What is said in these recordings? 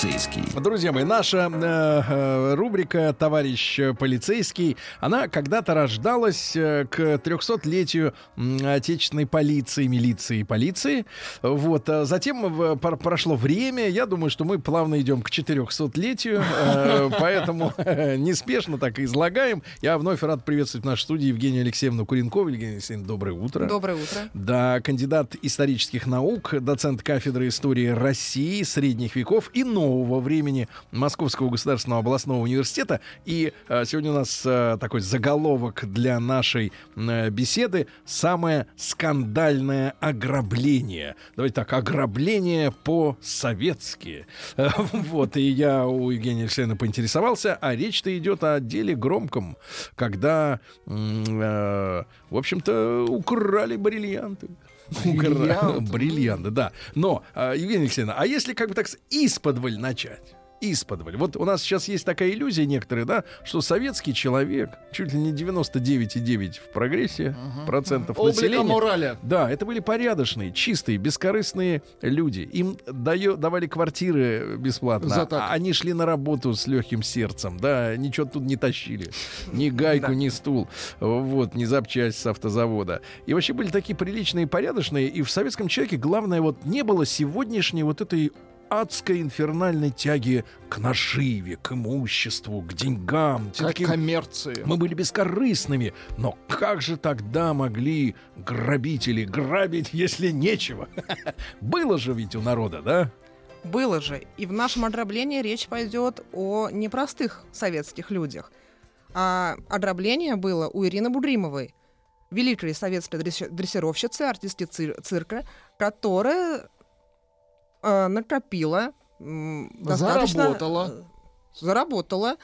полицейский. Друзья мои, наша э, э, рубрика «Товарищ полицейский», она когда-то рождалась э, к 300-летию м, отечественной полиции, милиции и полиции. Вот. а Затем в- прошло время. Я думаю, что мы плавно идем к 400-летию. э, Поэтому э, неспешно так и излагаем. Я вновь рад приветствовать в нашей студии Евгению Алексеевну Куренкову. Евгения Алексеевна, доброе утро. Доброе утро. Да, кандидат исторических наук, доцент кафедры истории России, средних веков и нового времени Московского государственного областного университета. И э, сегодня у нас э, такой заголовок для нашей э, беседы «Самое скандальное ограбление». Давайте так, ограбление по-советски. Вот, и я у Евгения Алексеевны поинтересовался, а речь-то идет о деле громком, когда, в общем-то, украли бриллианты. Бриллианты, да. Но, а, Евгения Алексеевна, а если как бы так с- исподволь начать? Исподволь. Вот у нас сейчас есть такая иллюзия некоторые, да, что советский человек, чуть ли не 99,9 в прогрессе процентов Облика населения. морали. Да, это были порядочные, чистые, бескорыстные люди. Им даю, давали квартиры бесплатно. За так. а они шли на работу с легким сердцем. Да, ничего тут не тащили. Ни гайку, ни стул. Вот, ни запчасть с автозавода. И вообще были такие приличные, порядочные. И в советском человеке главное вот не было сегодняшней вот этой адской инфернальной тяги к наживе, к имуществу, к деньгам. К Всё-таки коммерции. мы были бескорыстными, но как же тогда могли грабители грабить, если нечего? Было же ведь у народа, да? Было же. И в нашем ограблении речь пойдет о непростых советских людях. А ограбление было у Ирины Будримовой, великой советской дресси- дрессировщицы, артистки цир- цирка, которая э, накопила достаточно... Заработала. э, Заработала.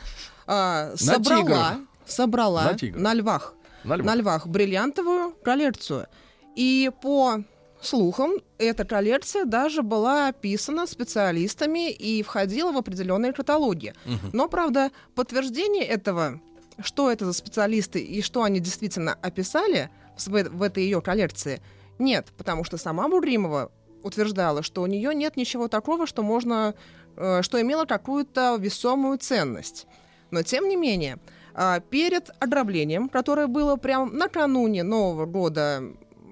а, собрала, тиграх. собрала На тиграх. на львах На львах. на львах бриллиантовую коллекцию. И по слухам, эта коллекция даже была описана специалистами и входила в определенные каталоги. Но, правда, подтверждение этого, что это за специалисты и что они действительно описали в, в этой ее коллекции, нет, потому что сама Буримова утверждала, что у нее нет ничего такого, что можно, э, что имело какую-то весомую ценность. Но тем не менее, а, перед ограблением, которое было прямо накануне Нового года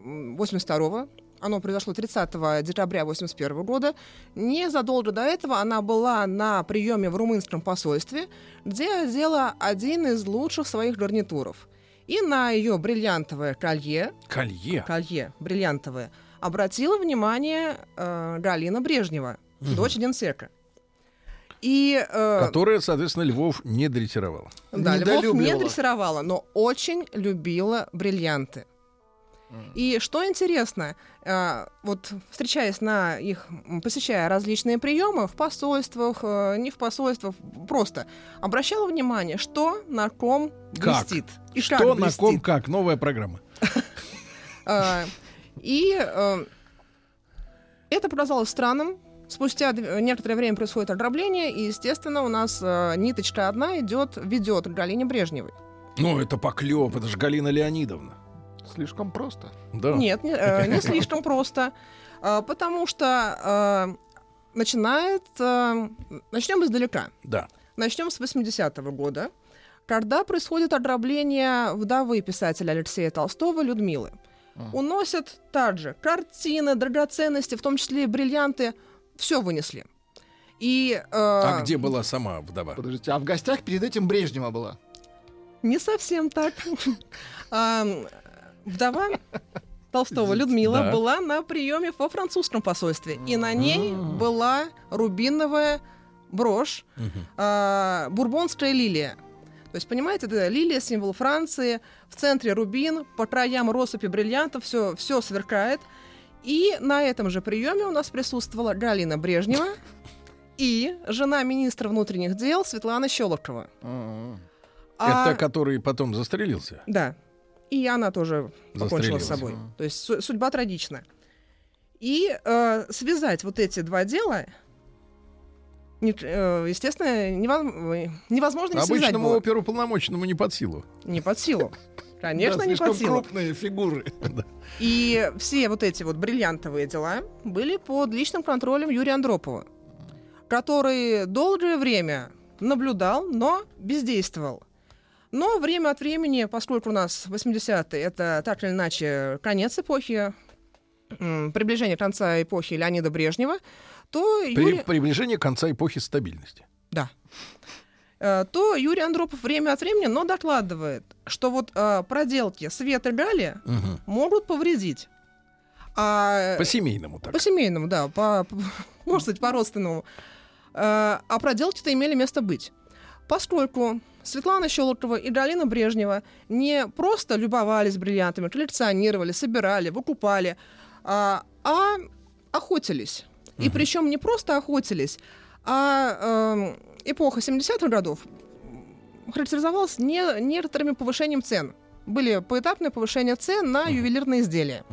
82 оно произошло 30 декабря 81 года. Незадолго до этого она была на приеме в румынском посольстве, где одела один из лучших своих гарнитуров. И на ее бриллиантовое колье, Колье. колье бриллиантовое, обратила внимание э, Галина Брежнева, дочь генсека. И, э, Которая, соответственно, Львов не дрессировала. да, Львов не дрессировала, но очень любила бриллианты. И что интересно, э, вот встречаясь на их, посещая различные приемы в посольствах, э, не в посольствах, просто обращала внимание, что на ком Как? блестит. И как Что на блестит. ком как? Новая программа. И э, это показалось странным. Спустя некоторое время происходит ограбление, и, естественно, у нас э, ниточка одна идет, ведет к Галине Брежневой. Ну, это поклеп, это же Галина Леонидовна. Слишком просто. Да. Нет, не, э, не слишком просто, А, потому что э, начинает... э, начнем издалека. Да. Начнем с 80-го года, когда происходит ограбление вдовы писателя Алексея Толстого Людмилы. Уносят также картины, драгоценности, в том числе и бриллианты, все вынесли. И э, А где была сама вдова? Подождите, а в гостях перед этим Брежнева была? не совсем так. А, Вдова Толстого Людмила Да. была на приеме во французском посольстве, и на ней была рубиновая брошь а, бурбонская лилия. То есть, понимаете, это лилия, символ Франции, в центре рубин, по краям россыпи бриллиантов, все, все сверкает. И на этом же приеме у нас присутствовала Галина Брежнева и жена министра внутренних дел Светлана Щелокова. М-м. А- Это который потом застрелился. Да. И она тоже покончила с собой. То есть су- судьба трагична. И э, связать вот эти два дела, не- э, естественно, нево- невозможно не Обычному было. оперуполномоченному не под силу. Не под силу. Конечно, Да, не под силу. крупные фигуры. И все вот эти вот бриллиантовые дела были под личным контролем Юрия Андропова, который долгое время наблюдал, но бездействовал. Но время от времени, поскольку у нас 80-е, это так или иначе конец эпохи, приближение конца эпохи Леонида Брежнева, то При- Юрий... приближение конца эпохи стабильности. Да. Э, то Юрий Андропов время от времени, но докладывает, что вот э, проделки Света Гали Мгм. могут повредить. А, По семейному так. по семейному, да, по, по- можно сказать, по родственному. А, а проделки-то имели место быть. Поскольку Светлана Щелокова и Галина Брежнева не просто любовались бриллиантами, коллекционировали, собирали, выкупали, а, а охотились. И причем не просто охотились, а эм, эпоха 70-х годов характеризовалась не, некоторыми повышением цен. Были поэтапные повышения цен на ювелирные изделия.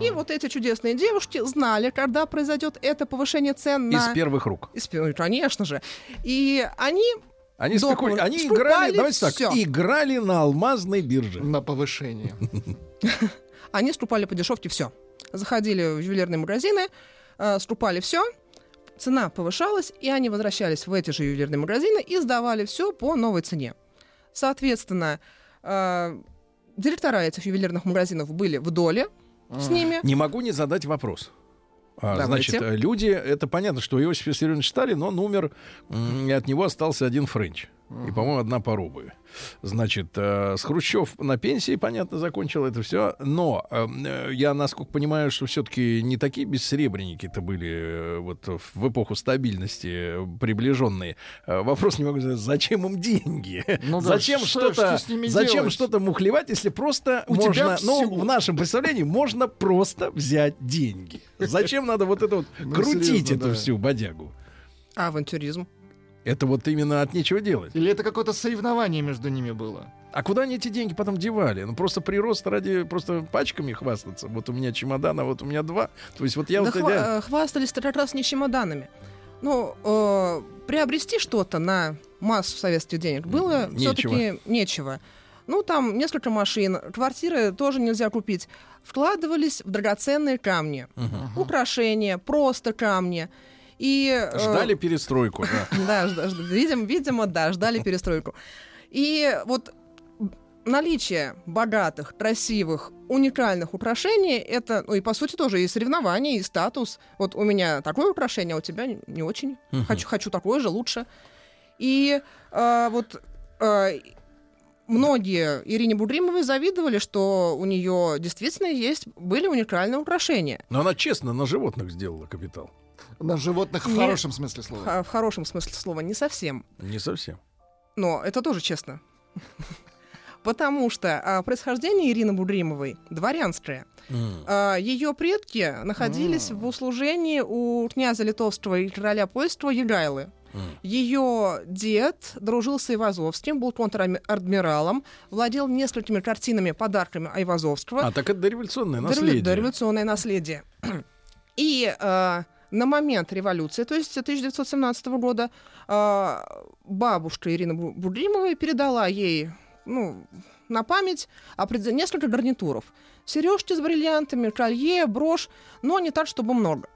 И вот эти чудесные девушки знали, когда произойдет это повышение цен Из на... первых рук. Из пер- конечно же. И они Они, спеку- они играли, давайте так, всё. играли на алмазной бирже. На повышение. они скупали по дешевке все. Заходили в ювелирные магазины, э, скупали все, цена повышалась, и они возвращались в эти же ювелирные магазины и сдавали все по новой цене. Соответственно, э, директора этих ювелирных магазинов были в доле с ними. Не могу не задать вопрос. А, Давайте. значит, люди, это понятно, что Иосиф Виссарионович Сталин, он умер, и от него остался один Френч. И, по-моему, одна паробы. Значит, э, с Хрущев на пенсии, понятно, закончил это все. Но э, э, я, насколько понимаю, что все-таки не такие бессребреники-то были э, вот в эпоху стабильности э, приближенные. Э, вопрос не могу задать, зачем им деньги? Ну да, зачем что- что-то, что с ними зачем что-то мухлевать, если просто У можно, тебя ну, в нашем представлении можно просто взять деньги. Зачем надо вот это вот Ну, крутить эту всю бодягу? А авантюризм. Это вот именно от нечего делать. Или это какое-то соревнование между ними было? А куда они эти деньги потом девали? Ну просто прирост ради просто пачками хвастаться. Вот у меня чемодан, а вот у меня два. То есть вот я Да вот хва- идя- э, хвастались-то как раз не чемоданами. Ну, э, приобрести что-то на массу советских денег было М, все-таки нечего. Ну, там несколько машин, квартиры тоже нельзя купить. Вкладывались в драгоценные камни, украшения, просто камни. И, э, ждали перестройку. да. да, видимо, да, ждали перестройку. И вот наличие богатых, красивых, уникальных украшений, это, ну и по сути тоже и соревнование, и статус. Вот у меня такое украшение, а у тебя не- очень. Хочу, хочу такое же, лучше. И э, вот э, многие Ирине Будримовой завидовали, что у нее действительно есть, были уникальные украшения. Но она честно на животных сделала капитал. На животных в Не- хорошем смысле слова. Х- В хорошем смысле слова, не совсем. Не совсем. Но это тоже честно. Потому что а, происхождение Ирины Будримовой дворянское. М. А, ее предки находились в услужении у князя Литовского и короля польского Егайлы. Ее дед дружил с Айвазовским, был контр-адмиралом, владел несколькими картинами, подарками Айвазовского. А так это дореволюционное Дореволю- наследие. Дореволюционное наследие. И э, на момент революции, то есть 1917 года, э, бабушка Ирины Бу- Будримовой передала ей ну, на память несколько гарнитуров. Сережки с бриллиантами, колье, брошь, но не так, чтобы много.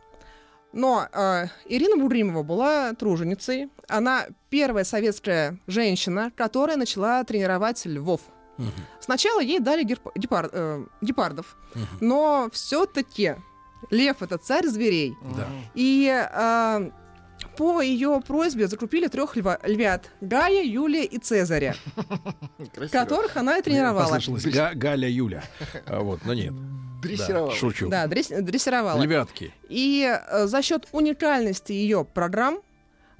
Но э, Ирина Будримова была труженицей. Она первая советская женщина, которая начала тренировать львов. Сначала ей дали герп- гепар- э, гепардов, но все-таки лев это царь зверей. Да. И э, по ее просьбе закупили трех льва- львят Гая, Юлия и Цезаря, которых она и тренировала. Галя Юля. А вот, но нет. Да, Дрессировал. шучу. Да, дресс- дрессировала. Львятки. И э, за счет уникальности ее программ,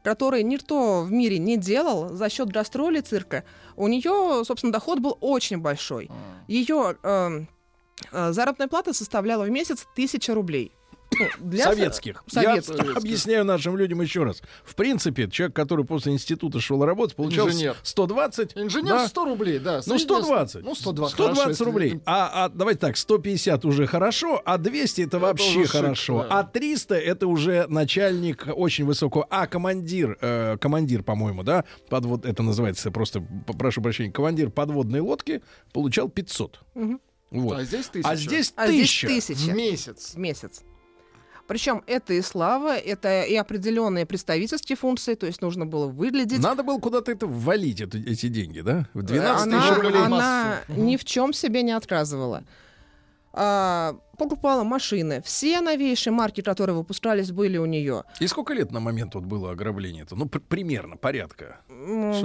которые никто в мире не делал, за счет гастролей цирка, у нее, собственно, доход был очень большой. Ее э, э, заработная плата составляла в месяц тысяча рублей. Ну, для советских. советских. Я объясняю нашим людям еще раз. В принципе, человек, который после института шел работать, получал Инженер. 120. Инженер да, 100 рублей, да. Ну, средняя 120. Ну, 120. 120 хорошо, если- рублей. А, а давайте так, 150 уже хорошо, а 200 это, вообще уже шик, хорошо. да. А 300 это уже начальник очень высокого. А командир, э, командир, по-моему, да, под вот это называется просто, прошу прощения, командир подводной лодки получал 500. Вот. А здесь тысяча. А здесь А здесь тысяча. тысяча В месяц. в месяц. Причем это и слава, это и определенные представительские функции, то есть нужно было выглядеть. Надо было куда-то это ввалить, эту- эти деньги, да? В 12 она, тысяч рублей. она ни в чем себе не отказывала. А, покупала машины. Все новейшие марки, которые выпускались, были у нее. И сколько лет на момент вот было ограбление-то? Ну, пр- примерно, порядка.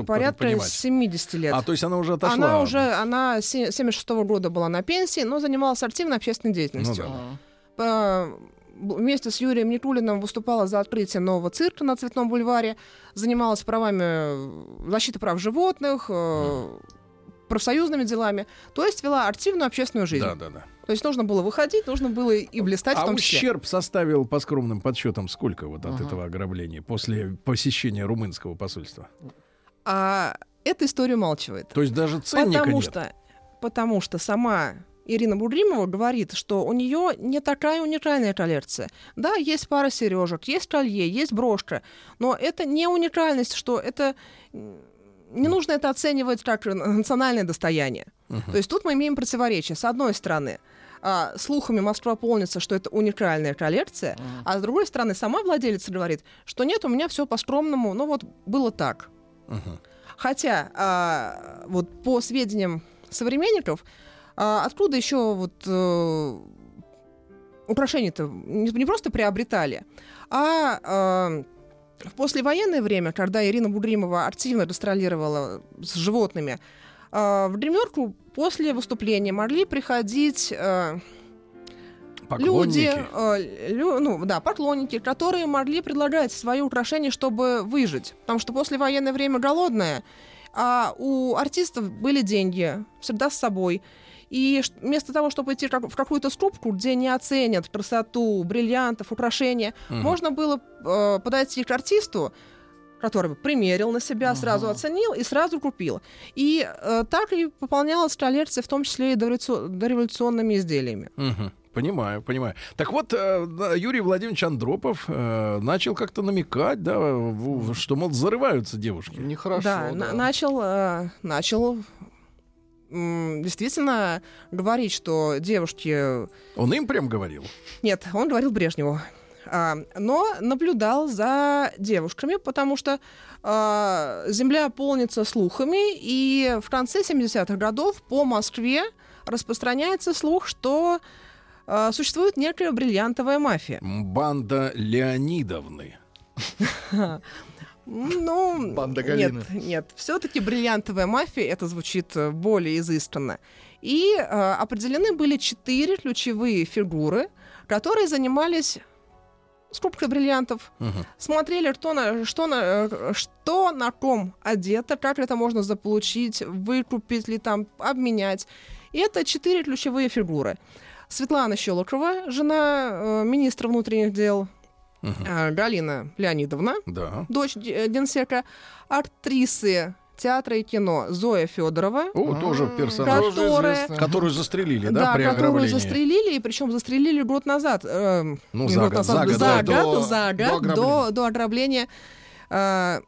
Порядка понимать. 70 лет. А, то есть она уже отошла. Она уже, она с 76 года была на пенсии, но занималась активной общественной деятельностью. Ну да. А. По- Вместе с Юрием Никулиным выступала за открытие нового цирка на Цветном бульваре, занималась правами э, защиты прав животных, э, профсоюзными делами, то есть вела активную общественную жизнь. Да, да, да. То есть нужно было выходить, нужно было и блистать а в том числе. ущерб составил по скромным подсчетам сколько вот от Ага. этого ограбления после посещения румынского посольства? А эта история умалчивает. То есть даже ценника Потому нет. что, потому что сама Ирина Будримова говорит, что у нее не такая уникальная коллекция. Да, есть пара сережек, есть колье, есть брошка, но это не уникальность, что это не нужно это оценивать как национальное достояние. То есть тут мы имеем противоречие. С одной стороны, а, слухами Москва полнится, что это уникальная коллекция, а с другой стороны, сама владелица говорит, что нет, у меня все по-скромному, ну вот было так. Мгм. Хотя, а, вот по сведениям современников, а, откуда еще вот э, украшения-то не, не просто приобретали, а а, в послевоенное время, когда Ирина Бугримова активно гастролировала с животными, а, в гримерку после выступления могли приходить э, люди, э, лю- ну да, поклонники, которые могли предлагать свои украшения, чтобы выжить. Потому что послевоенное время голодное, а у артистов были деньги всегда с собой. И вместо того, чтобы идти как- в какую-то скупку, где не оценят красоту, бриллиантов, украшения, Мгм. можно было э, подойти к артисту, который бы примерил на себя, сразу оценил и сразу купил. И э, так и пополнялась коллекция, в том числе и дореволюци- дореволюционными изделиями. Мгм. Понимаю, понимаю. Так вот, э, Юрий Владимирович Андропов э, начал как-то намекать, да, что, мол, зарываются девушки. Нехорошо, да, да. на- начал, э, начал действительно говорить, что девушки... Он им прям говорил. Нет, он говорил Брежневу. А, но наблюдал за девушками, потому что а, земля полнится слухами, и в конце 70-х годов по Москве распространяется слух, что а, существует некая бриллиантовая мафия. Банда Леонидовны. Ну, Банда нет, нет. Все-таки бриллиантовая мафия это звучит э, более изысканно. И э, определены были четыре ключевые фигуры, которые занимались скупкой бриллиантов, Мгм. смотрели, кто на, что, на, э, что на ком одето, как это можно заполучить, выкупить ли там, обменять. И это четыре ключевые фигуры. Светлана Щелокова, жена э, министра внутренних дел, Э, Галина Леонидовна, Да. дочь Д- Генсека, актрисы театра и кино Зоя Федорова, О, тоже персонаж, которая- которую застрелили, да, да, при которую ограблении. застрелили, и причем застрелили год назад. э, Ну, за год назад, за год, за да, год, до- за до год, ограбления. до, до ограбления. э,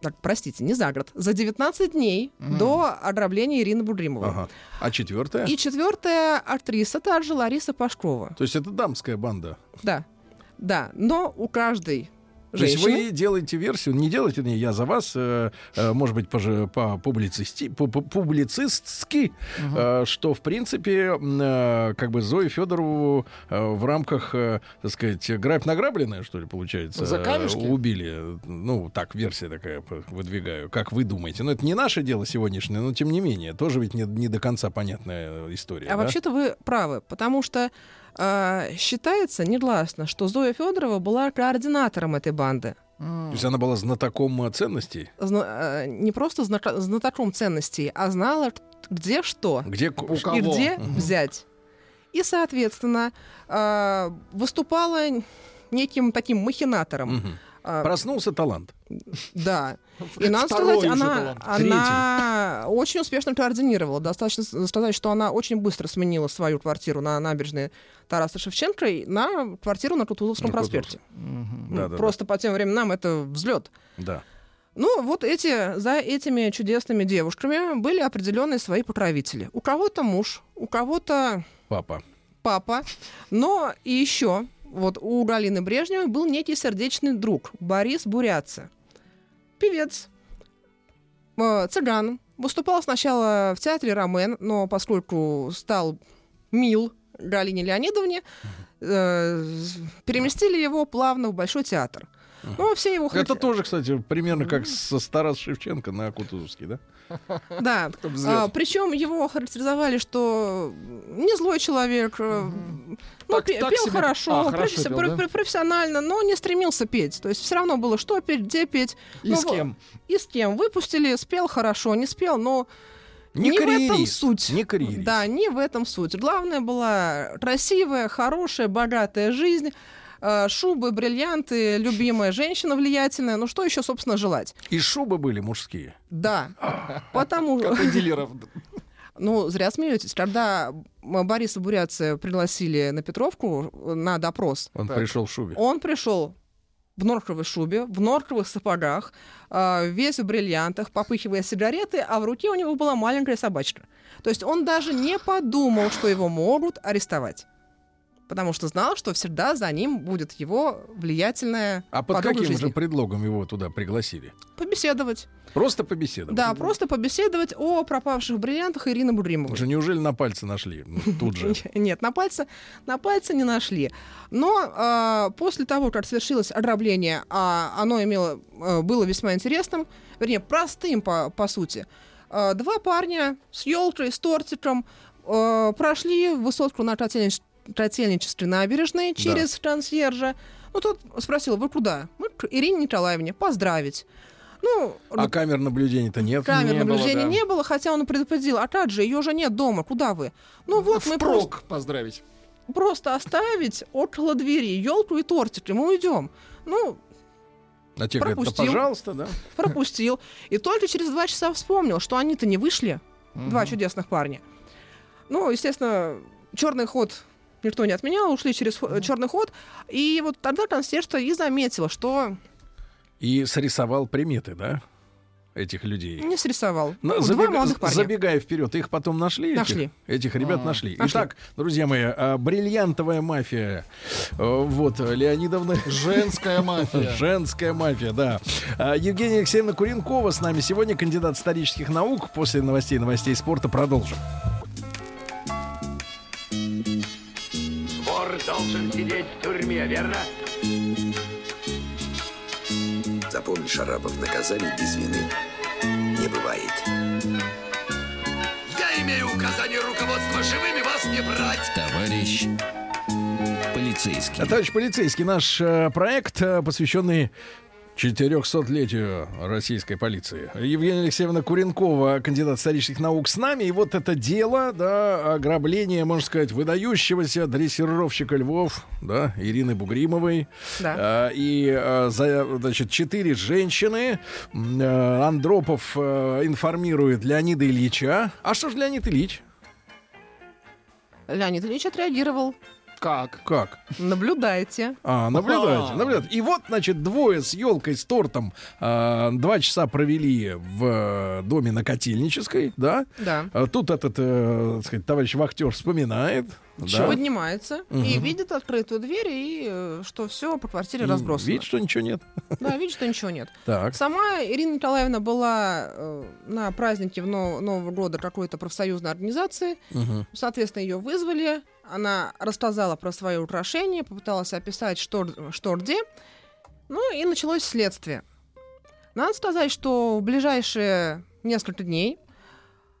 так, простите, не за год, за 19 дней до ограбления Ирины Будримовой. Ага. А четвертая? И четвертая актриса также Лариса Пашкова. То есть это дамская банда. Да, да, но у каждой То есть женщины... вы делаете версию, не делайте, не я за вас, э, э, может быть, по, по публицисти, по, по- публицистски, э, что, в принципе, э, как бы Зою Федорову э, в рамках, э, так сказать, грабь награбленная, что ли, получается, За э, камешки? убили. Ну, так, версия такая выдвигаю. Как вы думаете? Ну, это не наше дело сегодняшнее, но, тем не менее, тоже ведь не, не до конца понятная история. А да? вообще-то вы правы, потому что э, считается негласно, что Зоя Федорова была координатором этой банды. То есть она была знатоком э, ценностей? Зна- э, не просто знака- знатоком ценностей, а знала, где что Где... У кого? и где Мгм. взять. и, соответственно, а, выступала неким таким махинатором. Мгм. А, Проснулся талант. Да. И надо Второй сказать, она, она очень успешно координировала. Достаточно сказать, что она очень быстро сменила свою квартиру на набережной Тараса Шевченко и на квартиру на Кутузовском На проспекте. Мгм. Ну, Да-да-да. Просто по тем временам это взлет. Да. Ну, вот эти, за этими чудесными девушками были определенные свои покровители. У кого-то муж, у кого-то Папа. папа, но и еще вот у Галины Брежневой был некий сердечный друг Борис Бурятца. Певец, э, цыган. Выступал сначала в театре «Ромен», но поскольку стал мил Галине Леонидовне, э, переместили его плавно в Большой театр. Ну, все его Это хот- тоже, кстати, примерно как со Старас Шевченко на Кутузовский, да? Да. взлет. причем его характеризовали, что не злой человек, э, ну, Так- пе- так пел себе. хорошо, А, хорошо професси- пел, да? пр- профессионально, но не стремился петь. То есть все равно было, что петь, где петь. И Ну, с кем? И с кем. Выпустили, спел хорошо, не спел, но Не, в этом суть. Не карьерист. Да, не в этом суть. Главное была красивая, хорошая, богатая жизнь, э, шубы, бриллианты, любимая женщина влиятельная. Ну что еще, собственно, желать? И шубы были мужские. Да. Потому Как у дилеров. Ну, зря смеетесь. Когда Бориса Бурятца пригласили на Петровку э, на допрос, Он Так. пришел в шубе. он пришел в норковой шубе, в норковых сапогах, а, весь в бриллиантах, попыхивая сигареты, а в руке у него была маленькая собачка. То есть он даже не подумал, что его могут арестовать. Потому что знал, что всегда за ним будет его влиятельная А под каким жизни. же предлогом его туда пригласили? Побеседовать. Просто побеседовать. Да, просто побеседовать о пропавших бриллиантах Ирины Будримовой. Уже неужели на пальце нашли? Ну, Тут же. Нет, на пальце, на пальце не нашли. Но а, после того, как совершилось ограбление, а оно имело, а, было весьма интересным, вернее, простым по, по сути, а, два парня с елкой, с тортиком а, прошли высотку на Котельнич- Котельнической набережной через консьержа. Ну, тот спросил, вы куда? Мы к Ирине Николаевне поздравить. Ну, А камер наблюдения-то нет. камер не было, наблюдения да. не было, хотя он предупредил, а как же, ее же нет дома, куда вы? Ну вот мы просто Впрок поздравить. просто оставить около двери елку и тортик, и мы уйдем. Ну, А те говорят, да пропустил. пожалуйста, да. пропустил. И только через два часа вспомнил, что они-то не вышли, два чудесных парня. Ну, естественно, черный ход никто не отменял, ушли через черный ход. И вот тогда консьержка и заметила, что И срисовал приметы, да? Этих людей. не срисовал. На- Ну, забега- Два молодых парня. Забегая вперед, их потом нашли? этих- Нашли. Этих, ребят А, нашли. нашли. Итак, друзья мои, а, бриллиантовая мафия. э, Вот, Леонидовна. Женская мафия. Женская мафия, да. А, Евгения Алексеевна Куренкова с нами сегодня, кандидат исторических наук. После новостей новостей спорта продолжим. Должен сидеть в тюрьме, верно? Запомни, Шарапов, наказаний без вины не бывает. Я имею указание руководства живыми вас не брать. Товарищ полицейский. А, Товарищ полицейский, наш э, проект, э, посвященный 400-летию российской полиции. Евгения Алексеевна Куренкова, кандидат исторических наук, с нами. И вот это дело, да, ограбление, можно сказать, выдающегося дрессировщика львов, да, Ирины Бугримовой. Да. А, и, а, за, значит, четыре женщины. Э, Андропов информирует Леонида Ильича. А что же Леонид Ильич? Леонид Ильич отреагировал. Как? Как? Наблюдайте. А, наблюдайте, наблюдайте. И вот, значит, двое с елкой, с тортом а, два часа провели в э, доме на Котельнической, да. Да. А тут этот, э, так сказать, товарищ вахтер вспоминает. Да. Поднимается и Мгм. видит открытую дверь, и э, что все по квартире И разбросано. Видит, что ничего нет. Да, видит, что ничего нет. Так. Сама Ирина Николаевна была э, на празднике в Но- Нового года какой-то профсоюзной организации. Мгм. Соответственно, ее вызвали. Она рассказала про свои украшения, попыталась описать, что, что где. Ну и началось следствие. Надо сказать, что в ближайшие несколько дней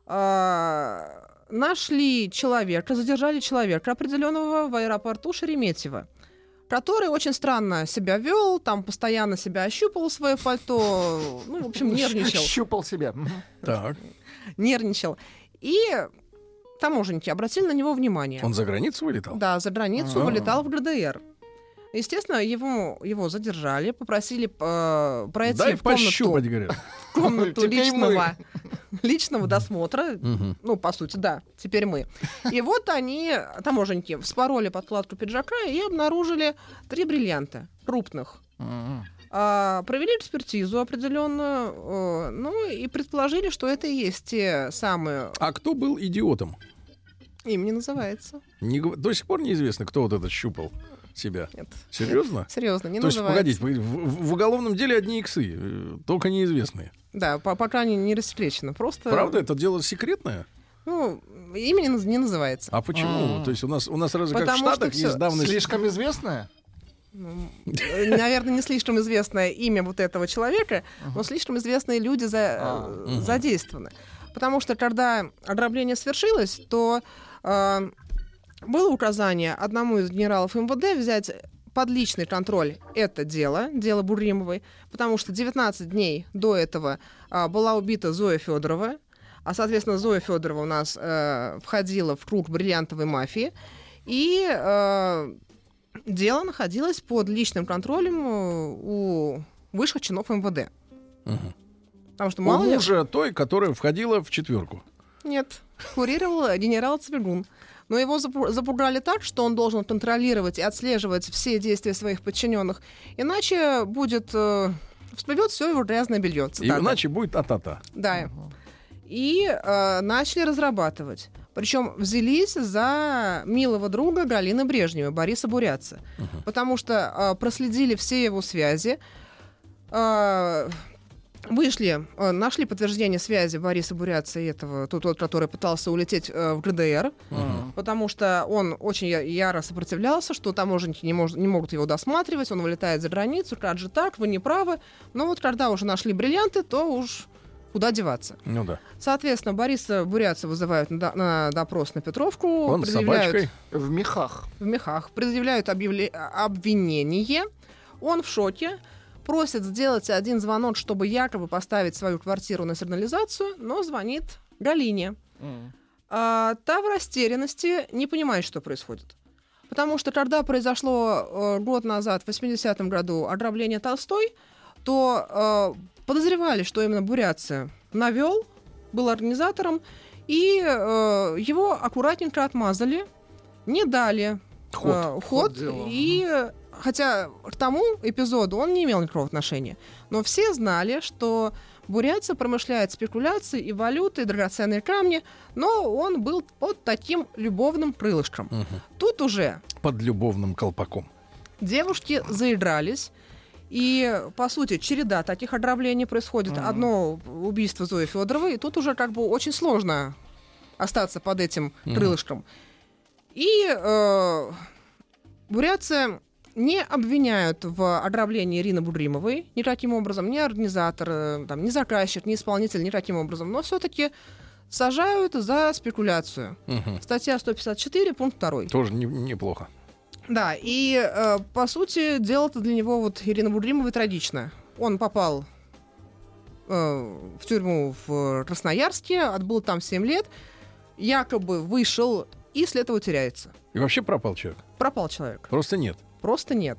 а, нашли человека, задержали человека определенного в аэропорту Шереметьево, который очень странно себя вел, там постоянно себя ощупал свое пальто, ну, в общем, нервничал Щупал себя. Так. нервничал. И таможенники обратили на него внимание. Он за границу вылетал? Да, за границу А. вылетал в ГДР. Естественно, его, его задержали, попросили э, пройти Дай в комнату, пощупать, говорят. в комнату личного, личного досмотра. Ну, по сути, да, теперь мы. И вот они, таможенники, вспороли подкладку пиджака и обнаружили три бриллианта крупных. А, провели экспертизу определенную, э, ну и предположили, что это и есть те самые. А кто был идиотом? Им не называется. Не До сих пор неизвестно, кто вот этот щупал себя. Нет. Серьезно? Серьезно, не То есть, называется. погодите, вы- в, в уголовном деле одни иксы, э, только неизвестные. Да, по- пока не, не рассекречено. Просто. Правда, это дело секретное? Ну, имя не, наз- не называется. А почему? А. То есть у нас у нас разве как в Потому что Штатах есть давность. Слишком известная? Наверное, не слишком известное имя вот этого человека, но слишком известные люди за- А. э, задействованы. Потому что когда ограбление свершилось, то э, было указание одному из генералов МВД взять под личный контроль это дело, дело Буримовой, потому что 19 дней до этого а, была убита Зоя Федорова, а, соответственно, Зоя Федорова у нас э, входила в круг бриллиантовой мафии, и э, дело находилось под личным контролем э, у высших чинов МВД. Мгм. Потому что У мало ли... мужа той, которая входила в четверку. Нет, курировал генерал Цвигун. Но его запу- запугали так, что он должен контролировать и отслеживать все действия своих подчиненных. Иначе будет... Э, всплывет все его грязное белье. И иначе будет а-та-та. Да. И э, начали разрабатывать. Причем взялись за милого друга Галины Брежневой, Бориса Буряца. Потому что э, проследили все его связи. э, Вышли, э, нашли подтверждение связи Бориса Буряца и этого, тот, тот, который пытался улететь э, в ГДР, М. потому что он очень яро сопротивлялся, что таможенники не, мож- не могут его досматривать, он вылетает за границу, как же так, вы не правы. Но вот когда уже нашли бриллианты, то уж куда деваться. Ну да. Соответственно, Бориса Буряца вызывают на, на допрос на Петровку, Он с предъявляют собачкой. В мехах. в мехах, предъявляют объявле- обвинение. Он в шоке, просит сделать один звонок, чтобы якобы поставить свою квартиру на сигнализацию, но звонит Галине. М. А, та в растерянности не понимает, что происходит. Потому что когда произошло э, год назад, в 80-м году, ограбление Толстой, то э, подозревали, что именно Буряция навел, был организатором, и э, его аккуратненько отмазали, не дали Ход. э, ход, Ход и хотя к тому эпизоду он не имел никакого отношения, но все знали, что Бурятия промышляет спекуляцией и валютой, и драгоценные камни, но он был под таким любовным крылышком. Мгм. Тут уже Под любовным колпаком. девушки заигрались, и, по сути, череда таких ограблений происходит. Мгм. Одно убийство Зои Федоровой, и тут уже как бы очень сложно остаться под этим Мгм. крылышком. И э, бурятцы не обвиняют в ограблении Ирины Будримовой никаким образом, ни организатор, э, там, ни заказчик, ни исполнитель никаким образом, но все-таки сажают за спекуляцию. Мгм. Статья 154, пункт 2. Тоже не- неплохо. Да, и э, по сути дело-то для него вот Ирина Будримовой трагично. Он попал э, в тюрьму в Красноярске, отбыл там 7 лет, якобы вышел и след его теряется. И вообще пропал человек. Пропал человек. Просто нет. Просто нет.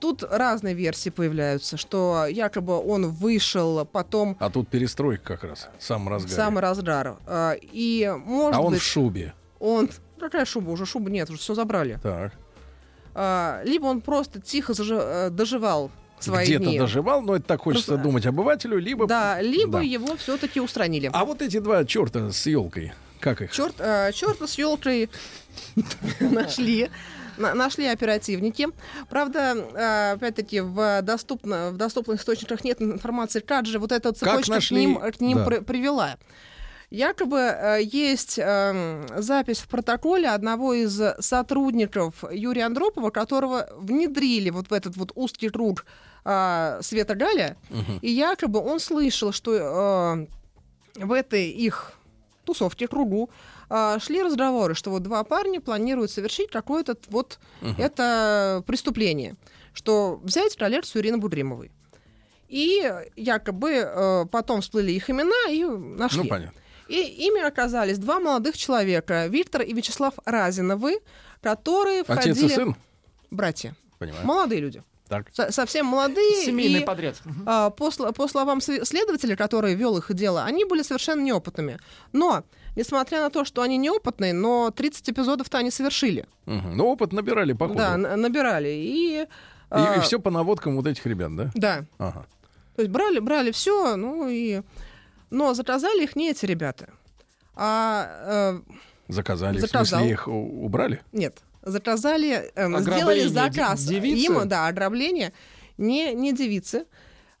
Тут разные версии появляются, что якобы он вышел потом А тут перестройка как раз. Сам разгар. самый разгар. и, может А он быть, в шубе. он... Какая шуба? Уже шубы нет, уже все забрали. Так. А, либо он просто тихо зажи- э, доживал свои Где-то дни. доживал, но это так хочется Просто- думать обывателю, либо... Да, либо Да. его все-таки устранили. А вот эти два черта с елкой, как их? Черт, э, черта с елкой нашли. На- Нашли оперативники. Правда, э, опять-таки, в, доступно, в доступных источниках нет информации, как же вот эта цепочка к ним, к ним Да. при- привела. Якобы э, есть э, запись в протоколе одного из сотрудников Юрия Андропова, которого внедрили вот в этот вот узкий круг э, Света Галя, и якобы он слышал, что э, в этой их тусовке, кругу, а, шли разговоры, что вот два парня планируют совершить какое-то вот это преступление, что взять коллекцию Ирины Будримовой. И якобы э, потом всплыли их имена и нашли. Ну, понятно. И ими оказались два молодых человека, Виктор и Вячеслав Разиновы, которые Отец входили... и сын? Братья. Понимаю. Молодые люди. Так. Со- совсем молодые. Семейный и, подряд. А, по, по словам следователя, который вел их дело, они были совершенно неопытными. Но, несмотря на то, что они неопытные, но 30 эпизодов-то они совершили. Мгм. Ну, опыт набирали, походу. Да, н- набирали. И, И, все по наводкам вот этих ребят, да? Да. Ага. То есть брали, брали все, ну и... Но заказали их не эти ребята. А, э, Заказали. В Заказал. смысле, их убрали? нет, заказали, эм, сделали заказ де- девицы? им, да, ограбление, не, не девицы,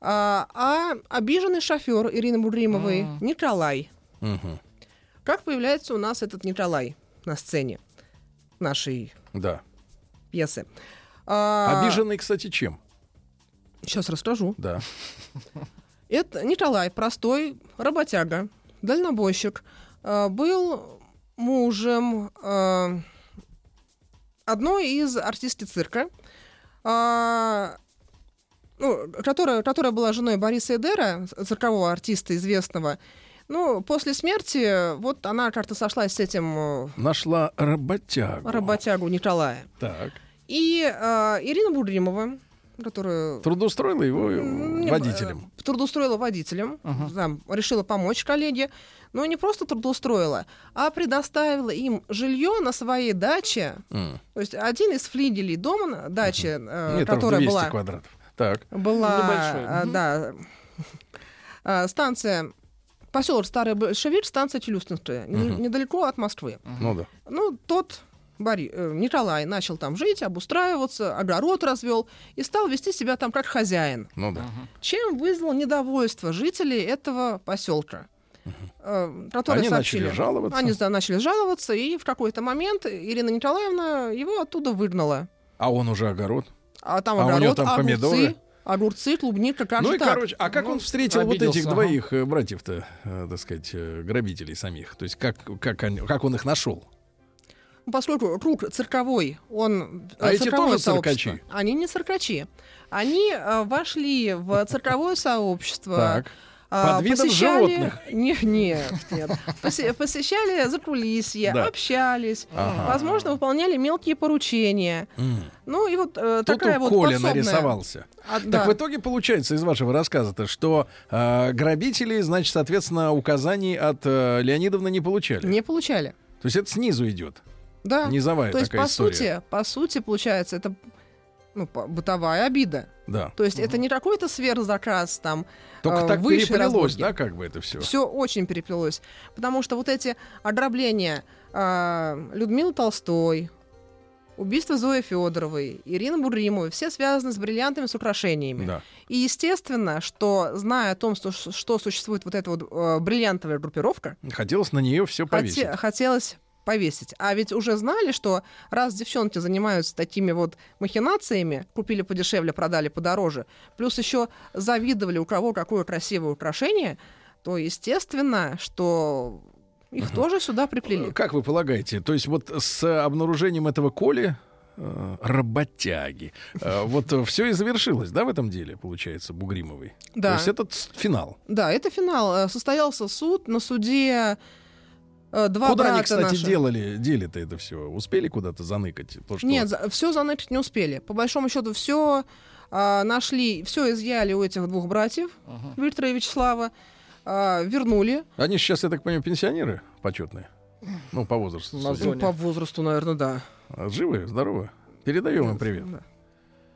а, а обиженный шофер Ирины Будримовой М. Николай. Мгм. Как появляется у нас этот Николай на сцене нашей Да. пьесы? А, Обиженный, кстати, чем? Сейчас расскажу. Да. Это Николай, простой работяга, дальнобойщик, э, был мужем э, одной из артистки цирка, а, ну, которая, которая была женой Бориса Эдера, циркового артиста известного. Ну, после смерти вот она как-то сошлась с этим э, Нашла работягу. работягу Николая. Так. И э, Ирина Будримова, которая Трудоустроила его э, Не, водителем. э, Трудоустроила водителем, там, решила помочь коллеге, но не просто трудоустроила, а предоставила им жилье на своей даче. М. То есть один из флигелей дома, на- дачи, э, Метров которая 200 была, квадратов. Так. была Небольшой, э, мгм. да, э, станция, поселок Старый Большевик, станция Челюстинская, Мгм. недалеко от Москвы. Ну да. Ну, тот Бори, э, Николай начал там жить, обустраиваться, огород развел и стал вести себя там как хозяин Ну да. чем вызвал недовольство жителей этого поселка. э, которые Они сообщили. начали жаловаться. Они да, начали жаловаться, и в какой-то момент Ирина Николаевна его оттуда выгнала. А он уже огород. А там А у огород, неё там огурцы, помидоры? Огурцы, клубника, как ну же и, так? короче, а как Ну, он встретил вот этих ага. двоих э, братьев-то, э, так сказать, э, грабителей самих? То есть как, как, они- как он их нашел? Поскольку круг цирковой, он... А эти тоже циркачи? Они не циркачи. Они э, вошли в цирковое сообщество. Так. А, Под видом посещали- животных? Не- нет, нет. Посе- Посещали закулисье, Да. общались, Ага. возможно, выполняли мелкие поручения. М. Ну и вот э, Тут такая вот Коля подсобная- нарисовался. А, Так да. в итоге получается из вашего рассказа-то, что э, грабители, значит, соответственно, указаний от э, Леонидовны не получали. Не получали. То есть это снизу идет. Да. Низовая То есть, такая по история. сути, по сути, получается, это ну, бытовая обида. Да. То есть это не какой-то сверхзаказ там. Только э, так выше переплелось, разборки. да, как бы это все. Все очень переплелось. Потому что вот эти ограбления э, Людмилы Толстой, убийство Зои Федоровой, Ирины Буримовой, все связаны с бриллиантами, с украшениями. Да. И естественно, что зная о том, что, что существует вот эта вот э, бриллиантовая группировка, Хотелось на нее все повесить. хоте- хотелось повесить. А ведь уже знали, что раз девчонки занимаются такими вот махинациями, купили подешевле, продали подороже, плюс еще завидовали, у кого какое красивое украшение, то естественно, что их тоже сюда приплели. Как вы полагаете, то есть вот с обнаружением этого Коли э, работяги. э, Вот все и завершилось, да, в этом деле, получается, Бугримовой. То Да. есть этот с- финал. Да, это финал. Э, Состоялся суд на суде э, два Куда брата они, кстати, наших. делали, делали-то это все? Успели куда-то заныкать? То, что- Нет, все заныкать не успели. По большому счету, все нашли, все изъяли у этих двух братьев, Виктора и Вячеслава, а, вернули. Они сейчас, я так понимаю, пенсионеры почетные. Ну, по возрасту. На судя. зоне. Ну, по возрасту, наверное, да. А Живы, здоровы? Передаем им привет. Да,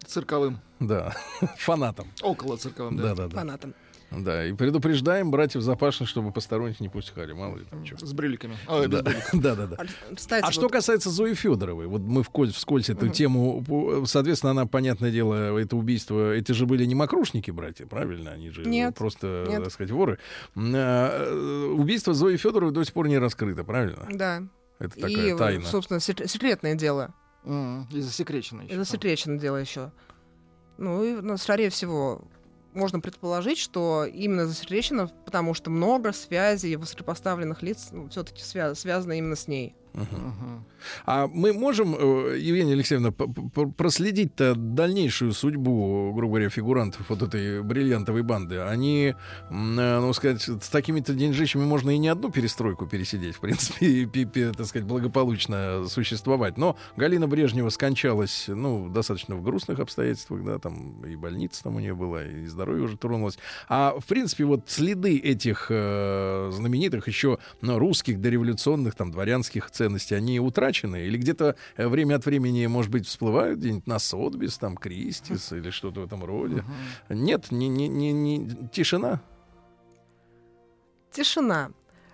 Цирковым. Да, фанатам. Около цирковым, да. Да, да, да. Фанатам. Да, и предупреждаем братьев Запашных, чтобы посторонних не пускали. Мало ли там чего. С брюликами. Без Да, да, да, да. А, Кстати, А вот что касается Зои Федоровой, вот мы вскользь, вскользь эту тему, пу- соответственно, она, понятное дело, это убийство, эти же были не мокрушники, братья, правильно? Они же Нет, просто, нет. так сказать, воры. А, э, Убийство Зои Федоровой до сих пор не раскрыто, правильно? Да. Это И, такая тайна. собственно, сек- секретное дело. М, И засекречено еще. Это секретное дело еще. Ну, и, ну, скорее всего, можно предположить, что именно засекречено, потому что много связей высокопоставленных лиц ну, все-таки связано именно с ней. А мы можем, э, Евгения Алексеевна, проследить-то дальнейшую судьбу, грубо говоря, фигурантов вот этой бриллиантовой банды? Они, э, ну, сказать, с такими-то деньжищами можно и не одну перестройку пересидеть, в принципе, и, так сказать, благополучно существовать. Но Галина Брежнева скончалась, ну, достаточно в грустных обстоятельствах, да, там и больница там у нее была, и здоровье уже тронулось. А, в принципе, вот следы этих э, знаменитых еще ну, русских дореволюционных, там, дворянских ценностей, они утрачены? Или где-то э, время от времени, может быть, всплывают где-нибудь на Сотбис, там, Кристис или что-то в этом роде? Нет, не, не, не, не- тишина? Тишина.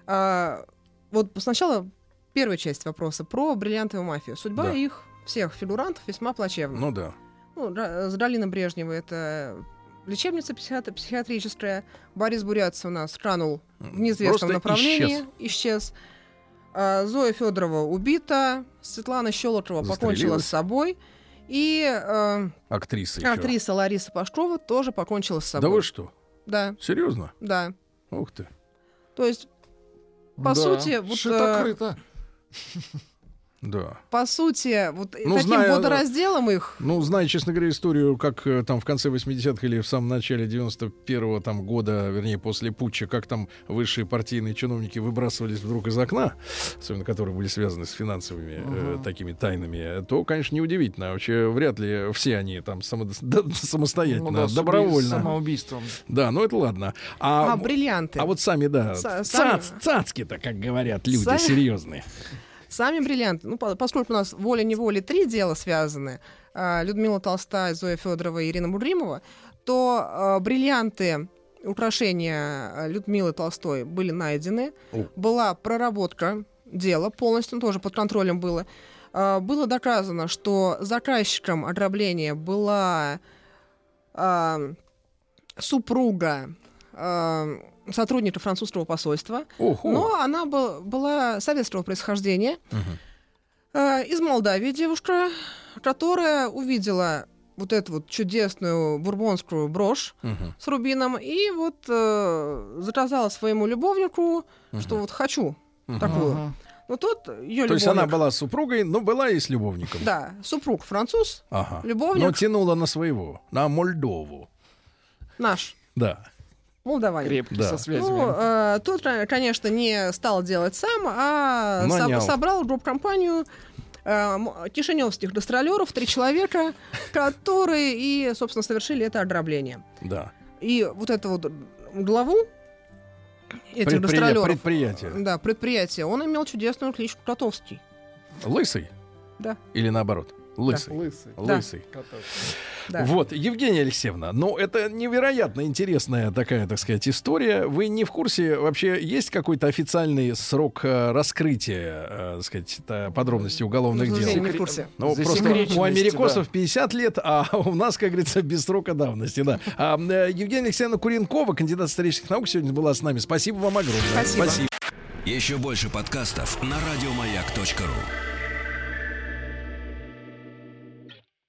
А, вот сначала первая часть вопроса про бриллиантовую мафию. Судьба Да. их всех фигурантов весьма плачевна. Ну да. Ну, с Галиной Брежневой это лечебница психиат- психиатрическая. Борис Бурятцев у нас канул в неизвестном Просто направлении. Исчез. А, Зоя Федорова убита. Светлана Щелокова покончила с собой. И э, Актриса еще. актриса Лариса Пашкова тоже покончила с Да собой. вы что? Да, Серьезно? да. Ух ты. То есть, по Да, сути, вот, шито-крыто. Да. по сути, вот Ну, таким зная- водоразделом их Ну, зная, честно говоря, историю, как э, там в конце 80-х или в самом начале 91-го там, года, вернее, после путча, как там высшие партийные чиновники выбрасывались вдруг из окна, особенно которые были связаны с финансовыми э, такими тайнами, то, конечно, неудивительно. Вообще, вряд ли все они там самодос- да, самостоятельно, Ну да, добровольно. Самоубийством. Да, ну это ладно. а, А, бриллианты. а вот сами, да, Са- сами- цац- цацки-то, как говорят люди Сами- серьезные. Сами бриллианты. Ну, по- поскольку у нас волей-неволей три дела связаны, а, Людмила Толстая, Зоя Федорова и Ирина Мудримова, то а, бриллианты, украшения а, Людмилы Толстой были найдены. О. Была проработка дела полностью, тоже под контролем было. Было доказано, что заказчиком ограбления была супруга сотрудника французского посольства. Ого. Но она был- была советского происхождения. Э, из Молдавии девушка, которая увидела вот эту вот чудесную бурбонскую брошь Мгм. с рубином и вот э, заказала своему любовнику, что вот хочу такую. Ага. Ну тот ее То есть она была супругой, но была и с любовником. Да, супруг француз, Ага. Любовник. Но тянула на своего, на Мольдову. наш, Да. Молдаванин. Крепкий, Да. со связями. Ну, э, тут, э, конечно, не стал делать сам, а Нанял. собрал групп-компанию э, кишиневских гастролеров, три человека, которые и, собственно, совершили это ограбление. Да. И вот эту вот главу этих Предприя- гастролеров, Предприятие. да, предприятие, он имел чудесную кличку Котовский. Лысый? Да. Или наоборот? Лысый. Лысый. Да. Лысый. Да. Вот, Евгения Алексеевна, ну это невероятно интересная такая, так сказать, история. Вы не в курсе, вообще есть какой-то официальный срок э, раскрытия, э, так сказать, подробностей уголовных Ну, дел? не в курсе. Ну, просто Засекреченности, у америкосов 50 лет, а у нас, как говорится, без срока давности, да. А, э, Евгения Алексеевна Куренкова, кандидат исторических наук, сегодня была с нами. Спасибо вам огромное. Спасибо. Еще больше подкастов на радиомаяк.ру.